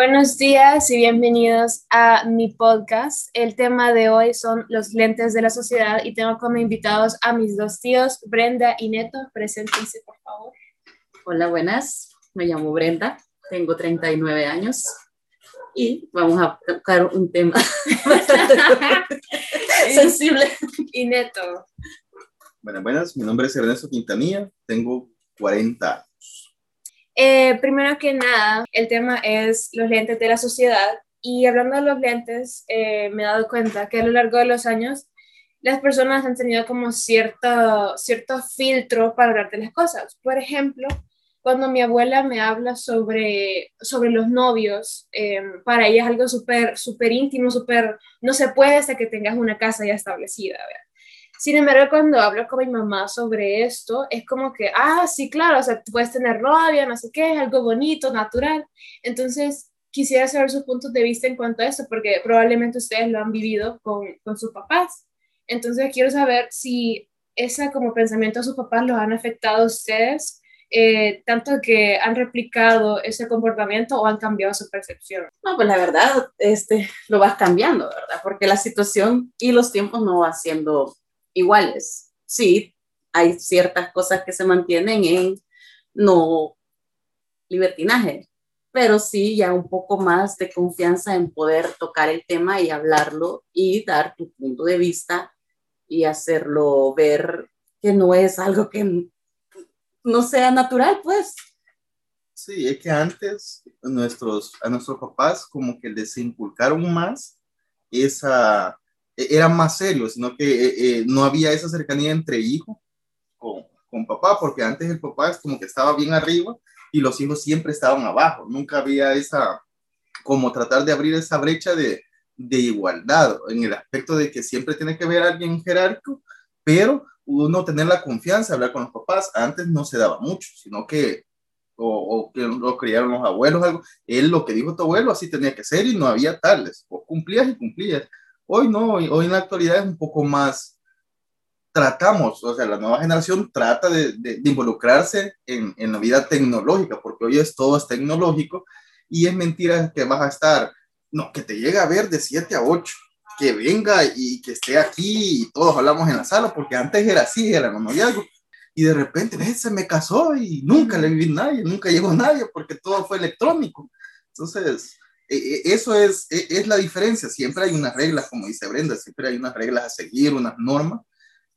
Buenos días y bienvenidos a mi podcast. El tema de hoy son los lentes de la sociedad y tengo como invitados a mis dos tíos, Brenda y Neto. Preséntense, por favor. Hola, buenas. Me llamo Brenda, tengo 39 años y vamos a tocar un tema bastante sensible. Y Neto. Buenas, buenas. Mi nombre es Ernesto Quintanilla, tengo 40 años. Eh, primero que nada, el tema es los lentes de la sociedad. Y hablando de los lentes, eh, me he dado cuenta que a lo largo de los años las personas han tenido como cierto, cierto filtro para hablar de las cosas. Por ejemplo, cuando mi abuela me habla sobre, sobre los novios, eh, para ella es algo súper súper íntimo, súper, no se puede hasta que tengas una casa ya establecida. ¿verdad? Sin embargo, cuando hablo con mi mamá sobre esto, es como que, ah, sí, claro, o sea, puedes tener novia, no sé qué, es algo bonito, natural. Entonces, quisiera saber sus puntos de vista en cuanto a eso, porque probablemente ustedes lo han vivido con, con sus papás. Entonces, quiero saber si ese como pensamiento de sus papás los han afectado a ustedes, eh, tanto que han replicado ese comportamiento o han cambiado su percepción. No, pues la verdad, este, lo vas cambiando, ¿verdad? Porque la situación y los tiempos no van siendo iguales. Sí, hay ciertas cosas que se mantienen en no libertinaje, pero sí ya un poco más de confianza en poder tocar el tema y hablarlo y dar tu punto de vista y hacerlo ver que no es algo que no sea natural, pues. Sí, es que antes nuestros, a nuestros papás como que les inculcaron más esa, e-, eran más serios, sino que eh, eh, no había esa cercanía entre hijo con, con papá, porque antes el papá es como que estaba bien arriba y los hijos siempre estaban abajo, nunca había esa, como tratar de abrir esa brecha de, de igualdad, en el aspecto de que siempre tiene que ver alguien jerárquico, pero uno tener la confianza hablar con los papás, antes no se daba mucho, sino que o, o, que lo criaron los abuelos, algo. Él lo que dijo tu abuelo así tenía que ser y no había tales. O cumplías y cumplías. Hoy no, hoy, hoy en la actualidad es un poco más, tratamos, o sea, la nueva generación trata de, de, de involucrarse en, en, la vida tecnológica, porque hoy es todo es tecnológico y es mentira que vas a estar, no, que te llegue a ver de 7 a 8, que venga y que esté aquí y todos hablamos en la sala, porque antes era así, era un noviazgo, y de repente se me casó y nunca le vi nadie, nunca llegó nadie, porque todo fue electrónico. Entonces, eso es, es la diferencia. Siempre hay unas reglas, como dice Brenda, siempre hay unas reglas a seguir, unas normas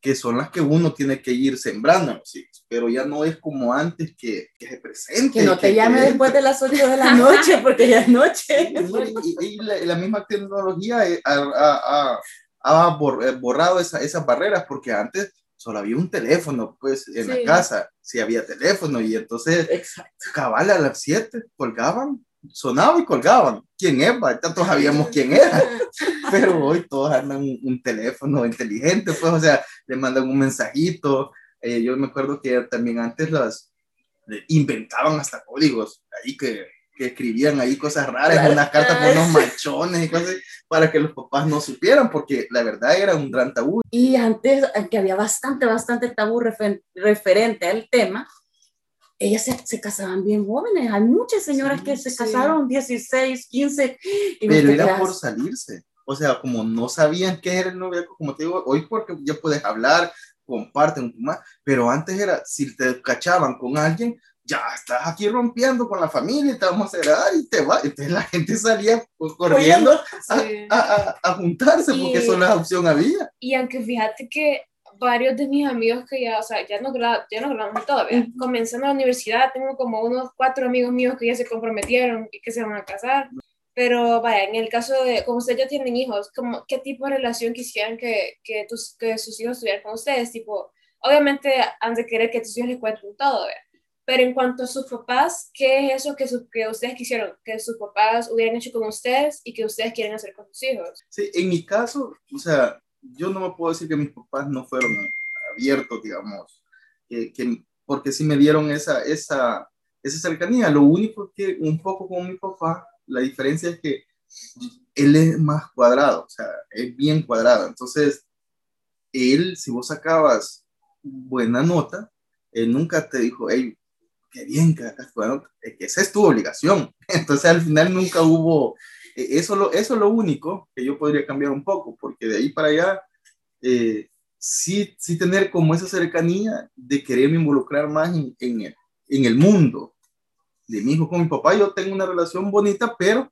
que son las que uno tiene que ir sembrando en los hijos, pero ya no es como antes que, que se presente. Que no te que, llame después de las 8 de la noche, porque ya es noche. Y, y la, la, misma tecnología ha, ha, ha borrado esa, esas barreras, porque antes solo había un teléfono, pues, en sí. la casa, si sí había teléfono, y entonces, Exacto. cabal a las 7 colgaban sonaba y colgaban. ¿Quién es? Todos sabíamos quién era. Pero hoy todos andan un, un, teléfono inteligente, pues, o sea, le mandan un mensajito. Eh, yo me acuerdo que también antes las eh, inventaban hasta códigos ahí que, que escribían ahí cosas raras, unas cartas con unos manchones y cosas para que los papás no supieran, porque la verdad era un gran tabú. Y antes, que había bastante, bastante tabú refer referente al tema, ellas se, se, casaban bien jóvenes. Hay muchas señoras sí, que se sí. casaron 16, 15. Y Pero era quedas... por salirse. O sea, como no sabían qué era el noviazgo, como te digo, hoy porque ya puedes hablar, comparten más, pero antes era, si te cachaban con alguien, ya estás aquí rompiendo con la familia, te vamos a hacer, y te va. Entonces la gente salía corriendo sí. a, a, a, juntarse y, porque eso la opción había. Y aunque fíjate que varios de mis amigos que ya, o sea, ya no, ya no grabamos todavía. Uh -huh. Comenzando la universidad, tengo como unos cuatro amigos míos que ya se comprometieron y que se van a casar. Pero vaya, en el caso de, como ustedes ya tienen hijos, como, ¿qué tipo de relación quisieran que, que, tus, que sus hijos tuvieran con ustedes? Tipo, obviamente han de querer que tus hijos les cuenten todo, ¿verdad? Pero en cuanto a sus papás, ¿qué es eso que, su, que ustedes quisieron que sus papás hubieran hecho con ustedes y que ustedes quieren hacer con sus hijos? Sí, en mi caso, o sea, yo no me puedo decir que mis papás no fueron abiertos, digamos, que, que, porque sí me dieron esa, esa, esa cercanía. Lo único que un poco con mi papá, la diferencia es que él es más cuadrado, o sea, es bien cuadrado. Entonces, él, si vos sacabas buena nota, él nunca te dijo, hey, qué bien, que, bueno, que esa es tu obligación. Entonces al final nunca hubo, eso, lo, eso es lo único que yo podría cambiar un poco, porque de ahí para allá, eh, sí, sí tener como esa cercanía de quererme involucrar más en, el, en el mundo de mi hijo con mi papá. Yo tengo una relación bonita, pero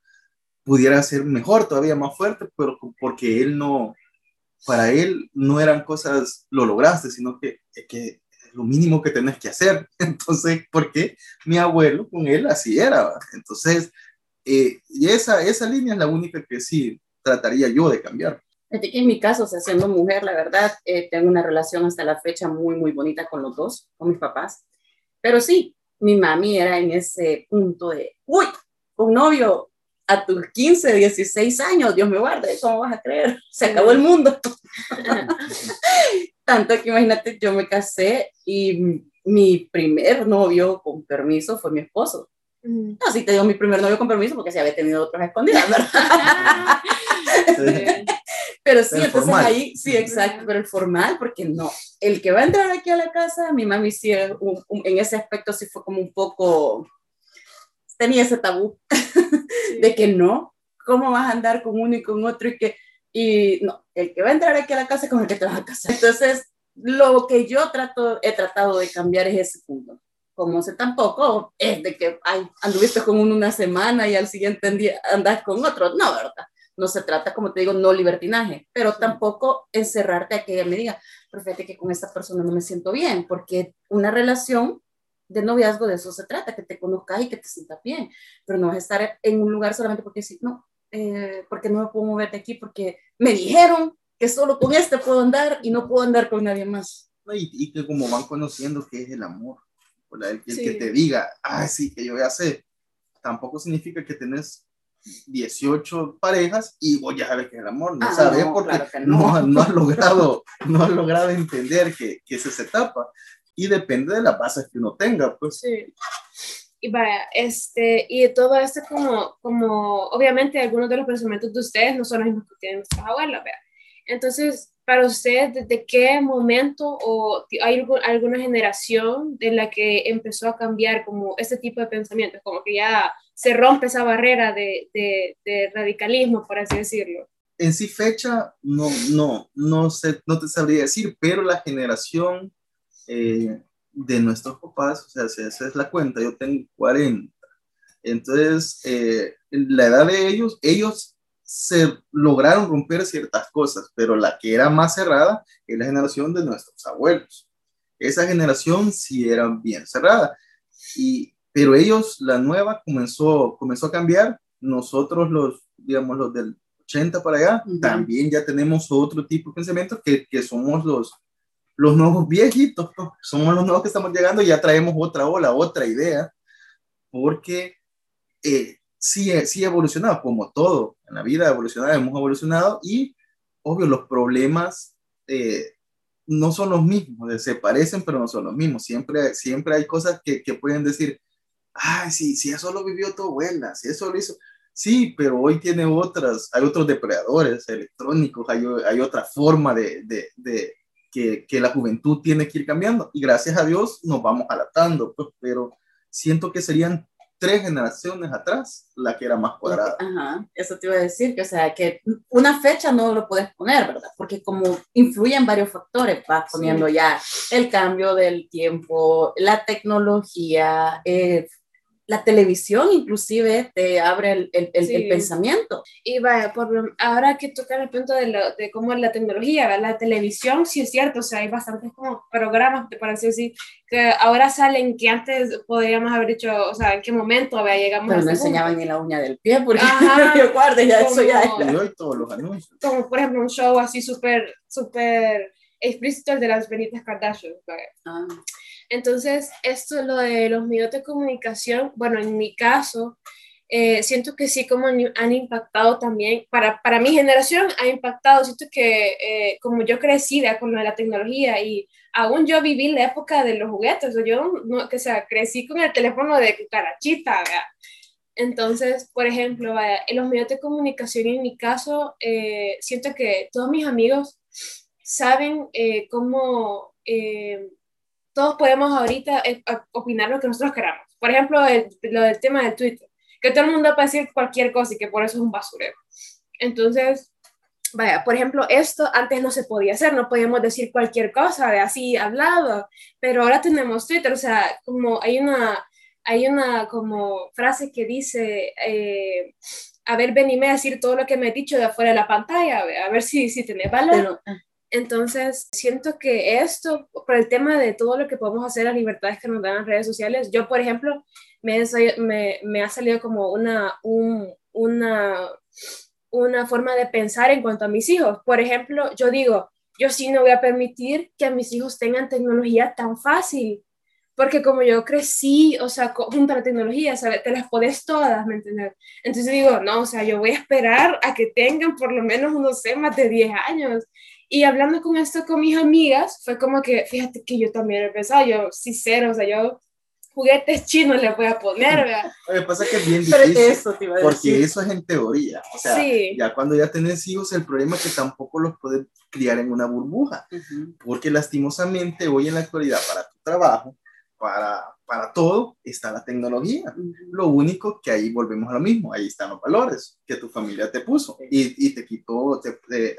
pudiera ser mejor, todavía más fuerte, pero porque él no, para él no eran cosas, lo lograste, sino que, que lo mínimo que tenés que hacer. Entonces, porque mi abuelo con él así era. Entonces, eh, y esa, esa línea es la única que sí trataría yo de cambiar. En mi caso, o sea, siendo mujer, la verdad, eh, tengo una relación hasta la fecha muy, muy bonita con los dos, con mis papás. Pero sí, mi mami era en ese punto de, uy, un novio a tus 15, 16 años, Dios me guarde, ¿cómo vas a creer? Se acabó el mundo. Tanto que imagínate, yo me casé y mi primer novio con permiso fue mi esposo. No, sí te digo mi primer novio con permiso porque se había tenido otros escondidas, ¿verdad? pero sí, entonces ahí, sí, exacto, pero el formal, porque no, el que va a entrar aquí a la casa, mi mami sí, en ese aspecto sí fue como un poco, tenía ese tabú de que no, ¿cómo vas a andar con uno y con otro y que, y no, el que va a entrar aquí a la casa es con el que te vas a casar. Entonces, lo que yo trato, he tratado de cambiar es ese punto. Como sé tampoco es de que ay, anduviste con uno una semana y al siguiente día andas con otro. No, ¿verdad? No se trata, como te digo, no libertinaje, pero tampoco encerrarte a que ella me diga, pero fíjate que con esta persona no me siento bien, porque una relación de noviazgo de eso se trata, que te conozcas y que te sientas bien, pero no vas a estar en un lugar solamente porque sí, no, eh, porque no me puedo mover de aquí, porque me dijeron que solo con este puedo andar y no puedo andar con nadie más. Y, y que como van conociendo qué es el amor, el, el que te diga, ah, sí, que yo ya sé, tampoco significa que tenés 18 parejas y vos ya sabes que es el amor, no ah, sabes porque no. No, has logrado, no has logrado entender que, que es esa etapa y depende de las bases que uno tenga, pues. Sí. Y vaya, este, y todo esto como, como, obviamente algunos de los pensamientos de ustedes no son los mismos que tienen nuestras abuelas, vea. Entonces, para ustedes, ¿desde qué momento o hay alguna generación de la que empezó a cambiar como este tipo de pensamientos, como que ya se rompe esa barrera de, de, radicalismo, por así decirlo? En sí fecha, no, no, no, sé, no te sabría decir, pero la generación eh, de nuestros papás, o sea, esa es la cuenta, yo tengo 40. Entonces, eh, la edad de ellos, ellos se lograron romper ciertas cosas, pero la que era más cerrada es la generación de nuestros abuelos. Esa generación sí era bien cerrada. Y, pero ellos, la nueva, comenzó, comenzó a cambiar. Nosotros, los, digamos, los del 80 para allá, también ya tenemos otro tipo de pensamiento que, que somos los, los nuevos viejitos, pues, somos los nuevos que estamos llegando y ya traemos otra ola, otra idea, porque eh, sí, sí ha evolucionado, como todo, en la vida evolucionado, hemos evolucionado y, obvio, los problemas eh, no son los mismos, se parecen, pero no son los mismos. Siempre, siempre hay cosas que, que pueden decir, ay, sí, sí, eso lo vivió tu abuela, si eso lo hizo. Sí, pero hoy tiene otras, hay otros depredadores electrónicos, hay, hay otra forma de, de, de que, que, la juventud tiene que ir cambiando y gracias a Dios nos vamos adaptando, pues, pero siento que serían tres generaciones atrás la que era más cuadrada. Ajá, eso te iba a decir, que o sea, que una fecha no lo puedes poner, ¿verdad? Porque como influyen varios factores, vas poniendo ya el cambio del tiempo, la tecnología, eh, la televisión inclusive te abre el, el, el, pensamiento. Y vaya, por, ahora que tocar el punto de, lo, de cómo la tecnología, la televisión, sí es cierto, o sea, hay bastantes como programas, te parece decir, que ahora salen que antes podríamos haber dicho, o sea, en qué momento había llegamos Pero no enseñaban ni la uña del pie, porque Ajá, yo guarde, ya eso ya todos los anuncios. Como por ejemplo un show así súper, súper explícito de las Benitas Kardashian. Ah. Entonces, esto, lo de los medios de comunicación, bueno, en mi caso, eh, siento que sí como han impactado también, para, para mi generación ha impactado, siento que eh, como yo crecí con la tecnología y aún yo viví la época de los juguetes, yo no, que sea, crecí con el teléfono de carachita, ¿verdad? Entonces, por ejemplo, en los medios de comunicación, en mi caso, eh, siento que todos mis amigos saben cómo todos podemos ahorita eh, opinar lo que nosotros queramos. Por ejemplo, el, lo del tema de Twitter, que todo el mundo puede decir cualquier cosa y que por eso es un basurero. Entonces, vaya, por ejemplo, esto antes no se podía hacer, no podíamos decir cualquier cosa de así hablado, pero ahora tenemos Twitter, o sea, como hay una, hay una como frase que dice, eh, a ver, venime a decir todo lo que me he dicho de afuera de la pantalla, a ver si, si tenés valor. Ah. Entonces, siento que esto, por el tema de todo lo que podemos hacer, las libertades que nos dan las redes sociales, yo, por ejemplo, me, me, me ha salido como una, un, una una forma de pensar en cuanto a mis hijos. Por ejemplo, yo digo, yo sí no voy a permitir que a mis hijos tengan tecnología tan fácil, porque como yo crecí, o sea, junto a la tecnología, ¿sabes? te las pones todas, ¿me entiendes? Entonces digo, no, o sea, yo voy a esperar a que tengan por lo menos, no sé, más de 10 años. Y hablando con esto con mis amigas, fue como que, fíjate que yo también he pensado, yo sí cero, o sea, yo juguetes chinos le voy a poner, ¿verdad? Lo que pasa es que es bien difícil, eso porque eso es en teoría, o sea, ya cuando ya tenés hijos, el problema es que tampoco los puedes criar en una burbuja, porque lastimosamente hoy en la actualidad para tu trabajo, para, para todo, está la tecnología. Lo único que ahí volvemos a lo mismo, ahí están los valores que tu familia te puso y, y te quitó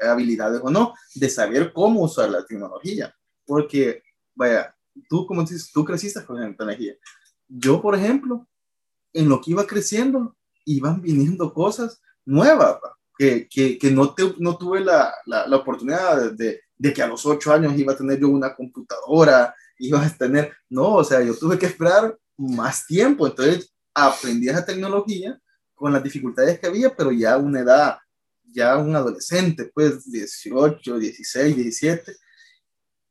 habilidades o no de saber cómo usar la tecnología, porque, vaya, tú, como dices, tú creciste con esta energía. Yo, por ejemplo, en lo que iba creciendo, iban viniendo cosas nuevas, que, que, que no, te, no tuve la, la, la oportunidad de, de, que a los ocho años iba a tener yo una computadora, iba a tener, no, o sea, yo tuve que esperar más tiempo, entonces aprendí esa tecnología con las dificultades que había, pero ya a una edad, ya un adolescente, pues 18, 16, 17,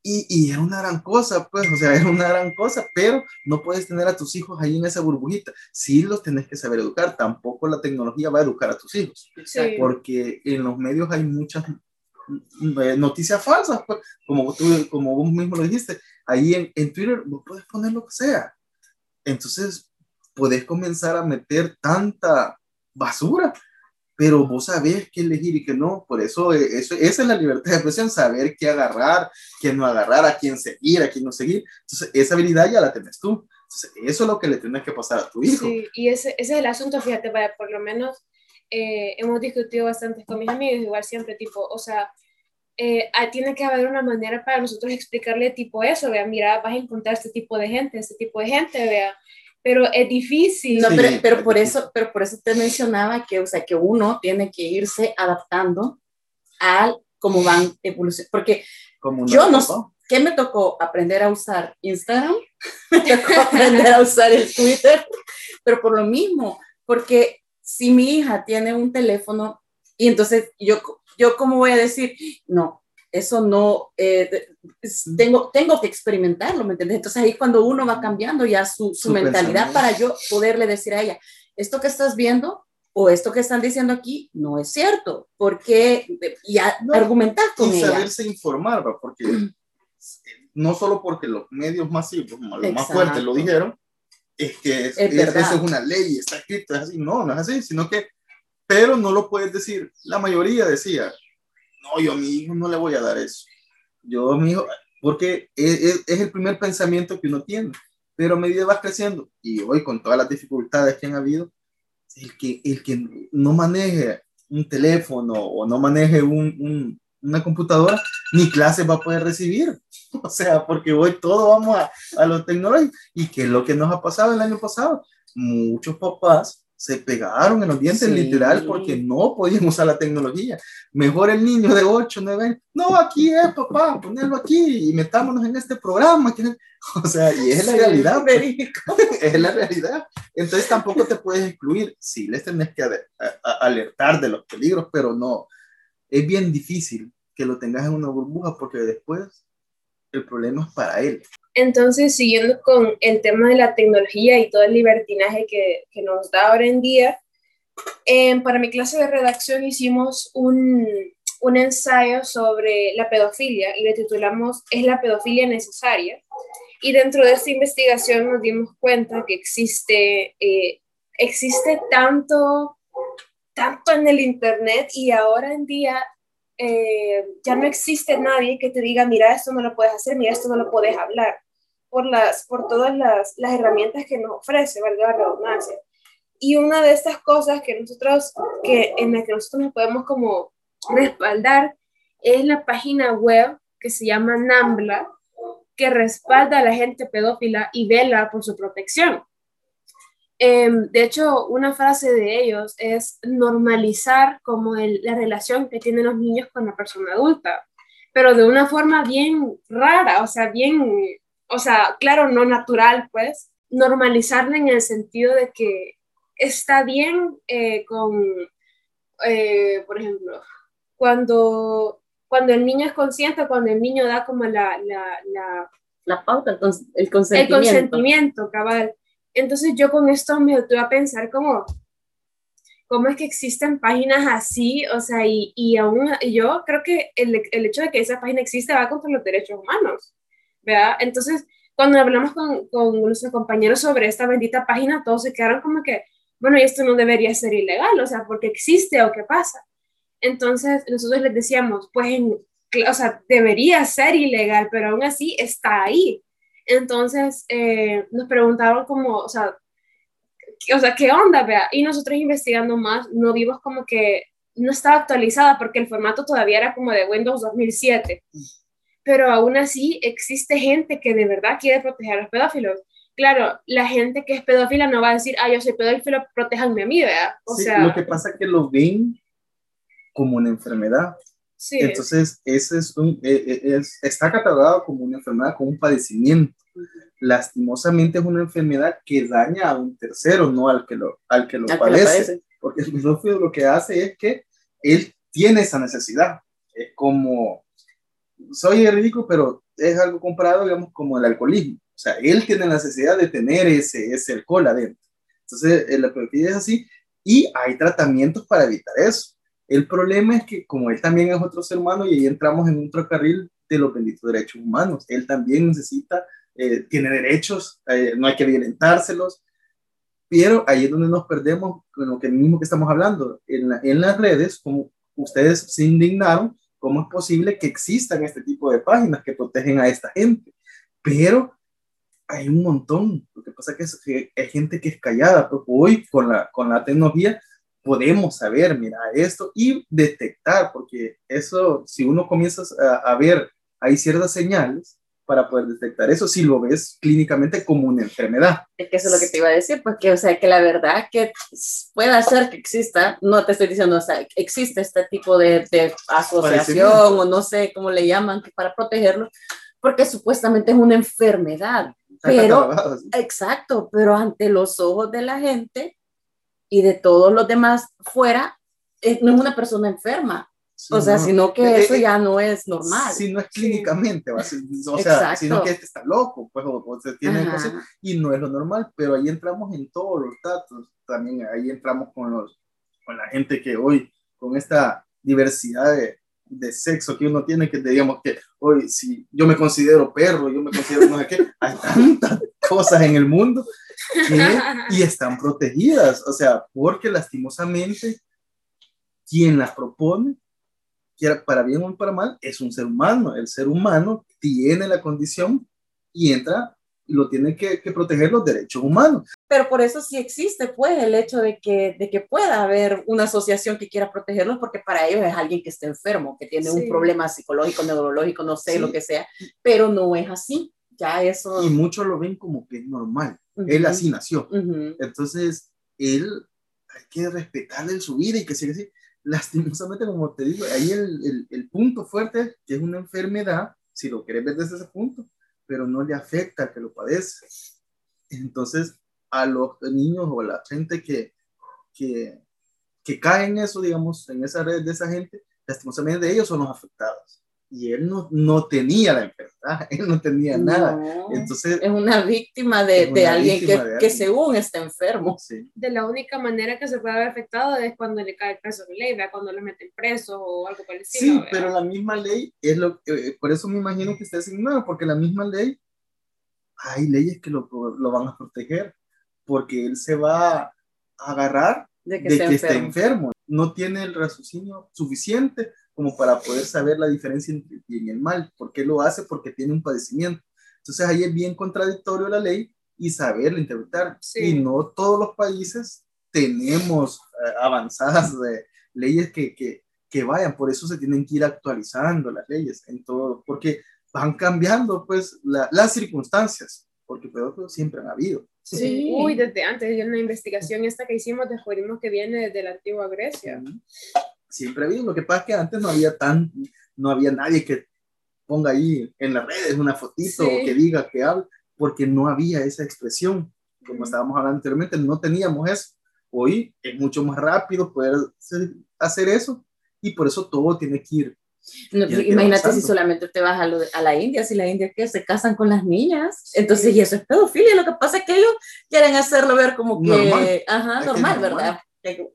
y, y, era una gran cosa, pues, o sea, era una gran cosa, pero no puedes tener a tus hijos ahí en esa burbujita. Sí los tenés que saber educar, tampoco la tecnología va a educar a tus hijos, porque en los medios hay muchas mm, eh, noticias falsas, pues, como, tú, como vos mismo lo dijiste, ahí en, en Twitter vos puedes poner lo que sea. Entonces, puedes comenzar a meter tanta basura pero vos sabés qué elegir y qué no, por eso, eh, eso esa es la libertad de expresión, saber qué agarrar, qué no agarrar, a quién seguir, a quién no seguir. Entonces, esa habilidad ya la tenés tú. Entonces, eso es lo que le tienes que pasar a tu hijo. Sí, y ese, ese es el asunto, fíjate, vaya, por lo menos eh, hemos discutido bastante con mis amigos, igual siempre, tipo, o sea, eh, ah, tiene que haber una manera para nosotros explicarle tipo eso, vea, mira, vas a encontrar este tipo de gente, este tipo de gente, vea, pero es difícil. No, pero, pero, por eso, pero por eso te mencionaba que, o sea, que uno tiene que irse adaptando al cómo van evolucionando, porque como yo no sé, ¿qué me tocó? Aprender a usar Instagram, me tocó aprender a usar el Twitter, pero por lo mismo, porque si mi hija tiene un teléfono y entonces yo, yo cómo voy a decir, no, eso no, eh, tengo, tengo que experimentarlo, ¿me entiendes? Entonces ahí cuando uno va cambiando ya su, su, mentalidad para yo poderle decir a ella, esto que estás viendo o esto que están diciendo aquí no es cierto, porque ya no, argumentar con y saberse informar, porque no solo porque los medios masivos, los más fuertes lo dijeron, es que es, es, eso es una ley, está escrito, es así, no, no es así, sino que, pero no lo puedes decir, la mayoría decía, no, yo a mi hijo no le voy a dar eso. Yo a mi hijo, porque es, es, el primer pensamiento que uno tiene, pero a medida vas creciendo y hoy con todas las dificultades que han habido, el que, el que no maneje un teléfono o no maneje un, un, una computadora, ni clase va a poder recibir. O sea, porque hoy todo vamos a, a lo tecnológico. ¿Y qué es lo que nos ha pasado el año pasado? Muchos papás se pegaron en los dientes literal porque no podían usar la tecnología. Mejor el niño de 8, 9 años, no, aquí es papá, ponerlo aquí y metámonos en este programa. O sea, y es la realidad. es la realidad. Entonces tampoco te puedes excluir. Sí, les tenés que alertar de los peligros, pero no. Es bien difícil que lo tengas en una burbuja porque después el problema es para él. Entonces, siguiendo con el tema de la tecnología y todo el libertinaje que, que nos da ahora en día, eh, para mi clase de redacción hicimos un, un, ensayo sobre la pedofilia y le titulamos ¿Es la pedofilia necesaria? Y dentro de esta investigación nos dimos cuenta que existe, eh, existe tanto, tanto en el Internet y ahora en día eh, ya no existe nadie que te diga, mira, esto no lo puedes hacer, mira, esto no lo puedes hablar por, las, por todas las, las herramientas que nos ofrece, valga la redundancia. Y una de estas cosas que nosotros, que, en la que nosotros nos podemos como respaldar es la página web que se llama NAMBLA, que respalda a la gente pedófila y vela por su protección. Em, de hecho, una frase de ellos es normalizar como la relación que tienen los niños con la persona adulta, pero de una forma bien rara, o sea, bien, o sea, claro, no natural, pues, normalizarla en el sentido de que está bien eh, con, eh, por ejemplo, cuando, cuando el niño es consciente, cuando el niño da como la... La, la, la pauta, el consentimiento. El consentimiento, cabal. Entonces yo con esto me tuve a pensar como, ¿cómo es que existen páginas así? O sea, y, y aún yo creo que el, el, hecho de que esa página existe va contra los derechos humanos, ¿verdad? Entonces, cuando hablamos con, con nuestros compañeros sobre esta bendita página, todos se quedaron como que, bueno, esto no debería ser ilegal, o sea, porque existe o qué pasa. Entonces, nosotros les decíamos, pues, o sea, debería ser ilegal, pero aún así está ahí. Entonces, eh, nos preguntaron como, o sea, o sea, ¿qué onda, vea? Y nosotros investigando más, no vimos como que no estaba actualizada porque el formato todavía era como de Windows 2007. Pero aún así existe gente que de verdad quiere proteger a los pedófilos claro, la gente que es pedófila no va a decir, ah, yo soy pedófilo, protéjanme a mí, ¿verdad? O sea, lo que pasa es que lo ven como una enfermedad. Sí. Entonces, ese es un, eh, eh, es, está catalogado como una enfermedad, como un padecimiento. Lastimosamente es una enfermedad que daña a un tercero, no al que lo, al que lo, padece, Porque el pedófilo lo que hace es que él tiene esa necesidad. Es como, soy ridículo, pero es algo comparado, digamos, como el alcoholismo o sea, él tiene la necesidad de tener ese, ese alcohol adentro. Entonces, eh, la pedofilia es así y hay tratamientos para evitar eso. El problema es que como él también es otro ser humano y ahí entramos en otro carril de los benditos derechos humanos, él también necesita, eh, tiene derechos, eh, no hay que violentárselos, pero ahí es donde nos perdemos con lo que mismo que estamos hablando. En, en las redes, como ustedes se indignaron, ¿cómo es posible que existan este tipo de páginas que protegen a esta gente? Pero hay un montón. Lo que pasa es que hay gente que es callada, hoy con la, con la tecnología podemos saber, mira, esto y detectar, porque eso, si uno comienza a, ver, hay ciertas señales para poder detectar eso, si lo ves clínicamente como una enfermedad. Es que eso es lo que te iba a decir, porque, o sea, que la verdad que puede ser que exista, no te estoy diciendo, o sea, existe este tipo de, de asociación o no sé cómo le llaman, para protegerlo, porque supuestamente es una enfermedad pero, exacto, pero ante los ojos de la gente y de todos los demás fuera, no es una persona enferma. O sea, sino que eh, eso eh, ya no es normal. Si no es clínicamente, o sea, sino que este está loco, pues, o, se tiene cosas, y no es lo normal, pero ahí entramos en todos los datos, también ahí entramos con, los, con la gente que hoy, con esta diversidad de, de sexo que uno tiene, que digamos que hoy, si yo me considero perro, yo me considero no sé qué, hay tantas cosas en el mundo y están protegidas, o sea, porque lastimosamente quien las propone, para bien o para mal, es un ser humano. El ser humano tiene la condición y entra lo tienen que, proteger los derechos humanos. Pero por eso sí existe, pues, el hecho de que, de que pueda haber una asociación que quiera protegerlos, porque para ellos es alguien que está enfermo, que tiene un problema psicológico, neurológico, no sé, lo que sea, pero no es así. Ya eso... Y muchos lo ven como que es normal. Él así nació. Entonces, él hay que respetarle su vida y que siga así. Lastimosamente, como te digo, ahí el, el, punto fuerte, que es una enfermedad, si lo quieres ver desde ese punto, pero no le afecta al que lo padece. Entonces, a los niños o a la gente que, que, que cae en eso, digamos, en esa red de esa gente, lastimosamente ellos son los afectados y él no, no tenía la enfermedad, él no tenía nada. Entonces, es una víctima de, de alguien que, que, según está enfermo. De la única manera que se puede haber afectado es cuando le cae el preso de ley, cuando le meten preso o algo parecido. Sí, pero la misma ley es lo eh, por eso me imagino que esté nuevo, porque la misma ley, hay leyes que lo, lo, van a proteger, porque él se va a agarrar de que, de que esté enfermo. No tiene el raciocinio suficiente como para poder saber la diferencia entre el bien y el mal. ¿Por qué lo hace? Porque tiene un padecimiento. Entonces ahí es bien contradictorio la ley y saberla interpretar. Y no todos los países tenemos eh, avanzadas de leyes que, que, que, vayan, por eso se tienen que ir actualizando las leyes en todo, porque van cambiando pues las circunstancias, porque pedófilos siempre han habido. Sí. Uy, desde antes, en una investigación esta que hicimos descubrimos que viene de la antigua Grecia. Siempre ha habido, lo que pasa es que antes no había tan, no había nadie que ponga ahí en las redes una fotito o que diga que habla, porque no había esa expresión, como estábamos hablando anteriormente, no teníamos eso. Hoy es mucho más rápido poder hacer eso y por eso todo tiene que ir. imagínate si solamente te vas a, a, la India, si la India que se casan con las niñas, entonces y eso es pedofilia, lo que pasa es que ellos quieren hacerlo ver como que, normal, ajá, normal, ¿verdad?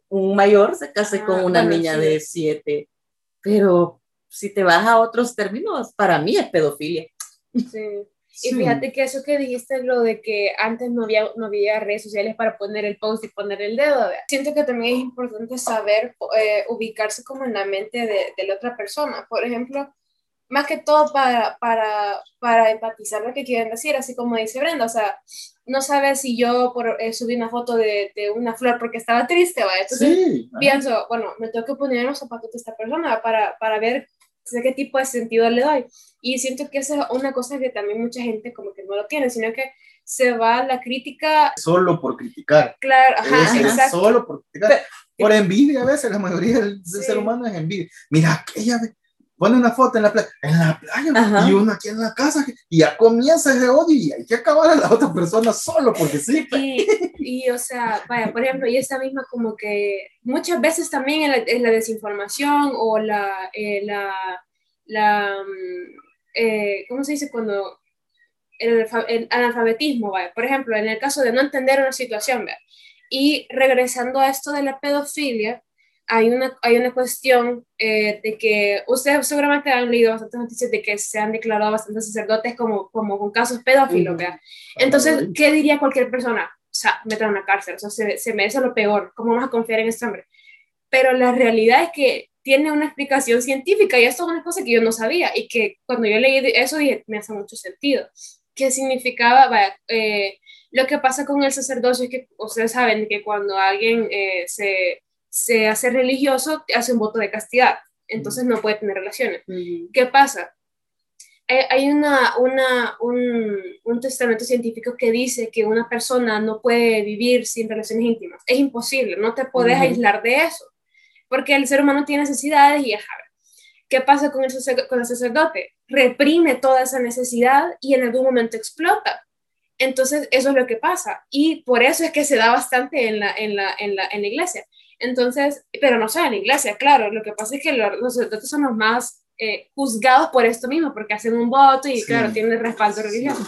Un mayor se case con ah, una niña de siete, pero si te vas a otros términos, para mí es pedofilia. Sí. Y fíjate que eso que dijiste, lo de que antes no había, no había redes sociales para poner el post y poner el dedo, siento que también es importante saber eh, ubicarse como en la mente de, de, la otra persona. Por ejemplo, más que todo para, para, para empatizar lo que quieren decir, así como dice Brenda, o sea, no sabes si yo por, eh, subí una foto de, de, una flor porque estaba triste, ¿va? Entonces pienso, bueno, me tengo que poner en los zapatos de esta persona para, para ver sé qué tipo de sentido le doy. Y siento que esa es una cosa que también mucha gente como que no lo tiene, sino que se va la crítica. Solo por criticar. Claro, ajá, exacto. Solo por criticar. por envidia a veces, la mayoría del, ser humano es envidia. Mira, ella pone una foto en la playa, en la playa, y uno aquí en la casa, y ya comienza ese odio y hay que acabar a la otra persona solo porque sí. Y, y o sea, vaya, por ejemplo, y esa misma como que muchas veces también en la, desinformación o la, eh, la, la mm, eh, ¿cómo se dice cuando? El, analfabetismo, vaya. Por ejemplo, en el caso de no entender una situación, ¿vaya? Y regresando a esto de la pedofilia, hay una, hay una cuestión eh, de que ustedes seguramente han leído bastantes noticias de que se han declarado bastantes sacerdotes como, como con casos pedófilos. Entonces, ¿qué diría cualquier persona? O sea, meter a una cárcel, o sea, se, se merece lo peor, ¿cómo vamos a confiar en este hombre? Pero la realidad es que tiene una explicación científica y esto es una cosa que yo no sabía y que cuando yo leí eso dije, me hace mucho sentido. ¿Qué significaba? Eh, lo que pasa con el sacerdocio es que ustedes saben que cuando alguien eh, se se hace religioso, hace un voto de castidad, entonces no puede tener relaciones. ¿Qué pasa? Hay una, una, un, un, testamento científico que dice que una persona no puede vivir sin relaciones íntimas. Es imposible, no te puedes aislar de eso, porque el ser humano tiene necesidades y ya ¿Qué pasa con el, con el sacerdote? Reprime toda esa necesidad y en algún momento explota. Entonces, eso es lo que pasa. Y por eso es que se da bastante en la, en la, en la, en la iglesia. Entonces, pero no solo en la iglesia, claro, lo que pasa es que los, sacerdotes son los más eh, juzgados por esto mismo, porque hacen un voto y claro, tienen respaldo religioso.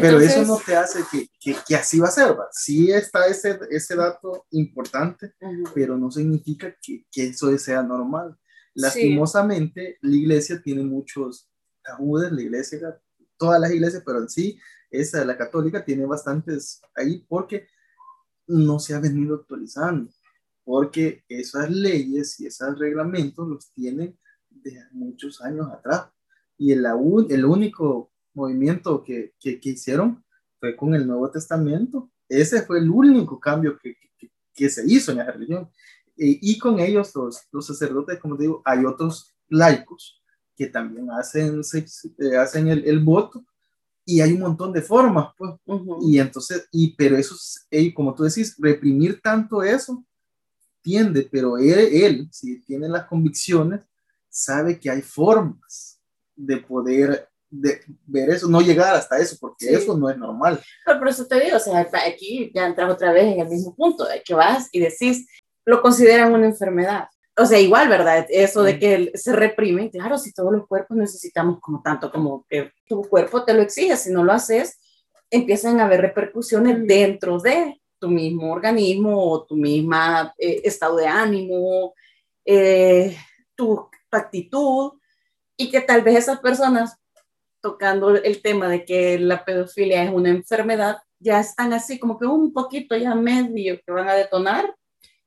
pero eso no te hace que, que, que, así va a ser, ¿va? sí está ese, ese dato importante, pero no significa que, que, eso sea normal. Lastimosamente, la iglesia tiene muchos tabúes, la iglesia, todas las iglesias, pero en sí, esa, la católica, tiene bastantes ahí porque no se ha venido actualizando porque esas leyes y esos reglamentos los tienen de muchos años atrás. Y el, el único movimiento que, que, hicieron fue con el Nuevo Testamento. Ese fue el único cambio que, que se hizo en la religión. y con ellos, los, los sacerdotes, como digo, hay otros laicos que también hacen, eh, hacen el, el, voto y hay un montón de formas, pues. Y entonces, y, pero eso, como tú decís, reprimir tanto eso, entiende, pero él, si tiene las convicciones, sabe que hay formas de poder de ver eso, no llegar hasta eso, porque eso no es normal. Pero por eso te digo, o sea, aquí ya entras otra vez en el mismo punto, de que vas y decís, lo consideran una enfermedad. O sea, igual, ¿verdad? Eso de que se reprime, claro, si todos los cuerpos necesitamos como tanto como que tu cuerpo te lo exige, si no lo haces, empiezan a haber repercusiones dentro de, tu mismo organismo o tu misma eh, estado de ánimo, eh, tu, actitud, y que tal vez esas personas, tocando el tema de que la pedofilia es una enfermedad, ya están así como que un poquito ya medio que van a detonar,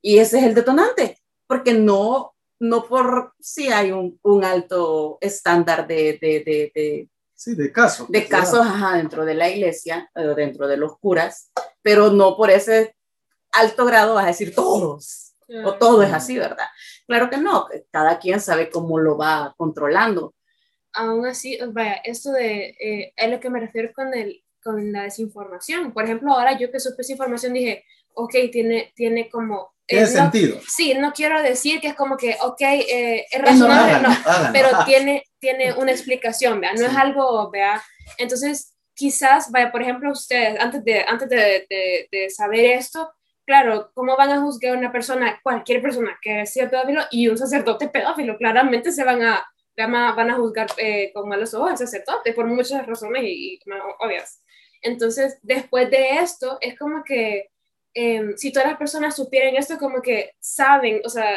y ese es el detonante, porque no, no por si hay un, un alto estándar de, de, de, Sí, de casos. De casos, ajá, dentro de la iglesia, dentro de los curas, pero no por ese alto grado vas a decir todos, o todo es así, ¿verdad? Claro que no, cada quien sabe cómo lo va controlando. Aún así, vaya, esto de, eh, es lo que me refiero con, el, con la desinformación. Por ejemplo, ahora yo que supe esa información dije, ok, tiene, tiene como tiene sentido. sí, no quiero decir que es como que, ok, eh, es razonable, no, pero tiene, tiene una explicación, ¿vea? No es algo, ¿vea? Entonces, quizás, vaya, por ejemplo, ustedes, antes de, antes de, de, saber esto, claro, ¿cómo van a juzgar a una persona, cualquier persona que sea pedófilo y un sacerdote pedófilo? Claramente se van a, van a juzgar eh, con malos ojos al sacerdote por muchas razones y, y obvias. Entonces, después de esto, es como que Em, si todas las personas supieran esto, como que saben, o sea,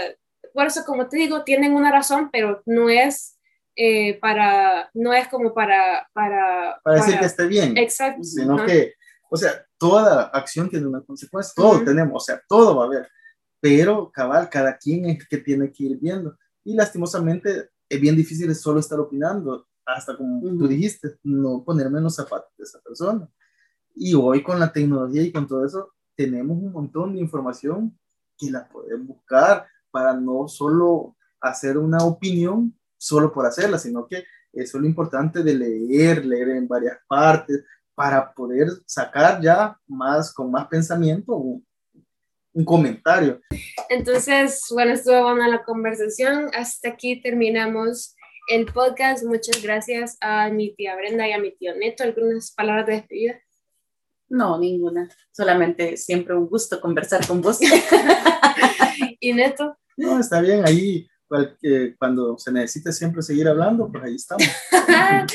por eso, como te digo, tienen una razón, pero no es eh, para, no es como para, para, para decir que esté bien. Exacto. Sino que, o sea, toda acción tiene una consecuencia, todo tenemos, o sea, todo va a haber, pero cabal, cada quien es que tiene que ir viendo. Y lastimosamente es bien difícil solo estar opinando, hasta como tú dijiste, no ponerme en los zapatos de esa persona. Y hoy con la tecnología y con todo eso, tenemos un montón de información que la podemos buscar para no solo hacer una opinión solo por hacerla, sino que eso es lo importante de leer, leer en varias partes, para poder sacar ya más, con más pensamiento, un, un comentario. Entonces, bueno, estuvo buena la conversación. Hasta aquí terminamos el podcast. Muchas gracias a mi tía Brenda y a mi tío Neto. ¿Algunas palabras de despedida? No, ninguna. Solamente siempre un gusto conversar con vos. ¿Y Neto? No, está bien. Ahí, cuando se necesite siempre seguir hablando, pues ahí estamos.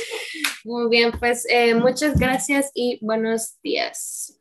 Muy bien, pues eh, muchas gracias y buenos días.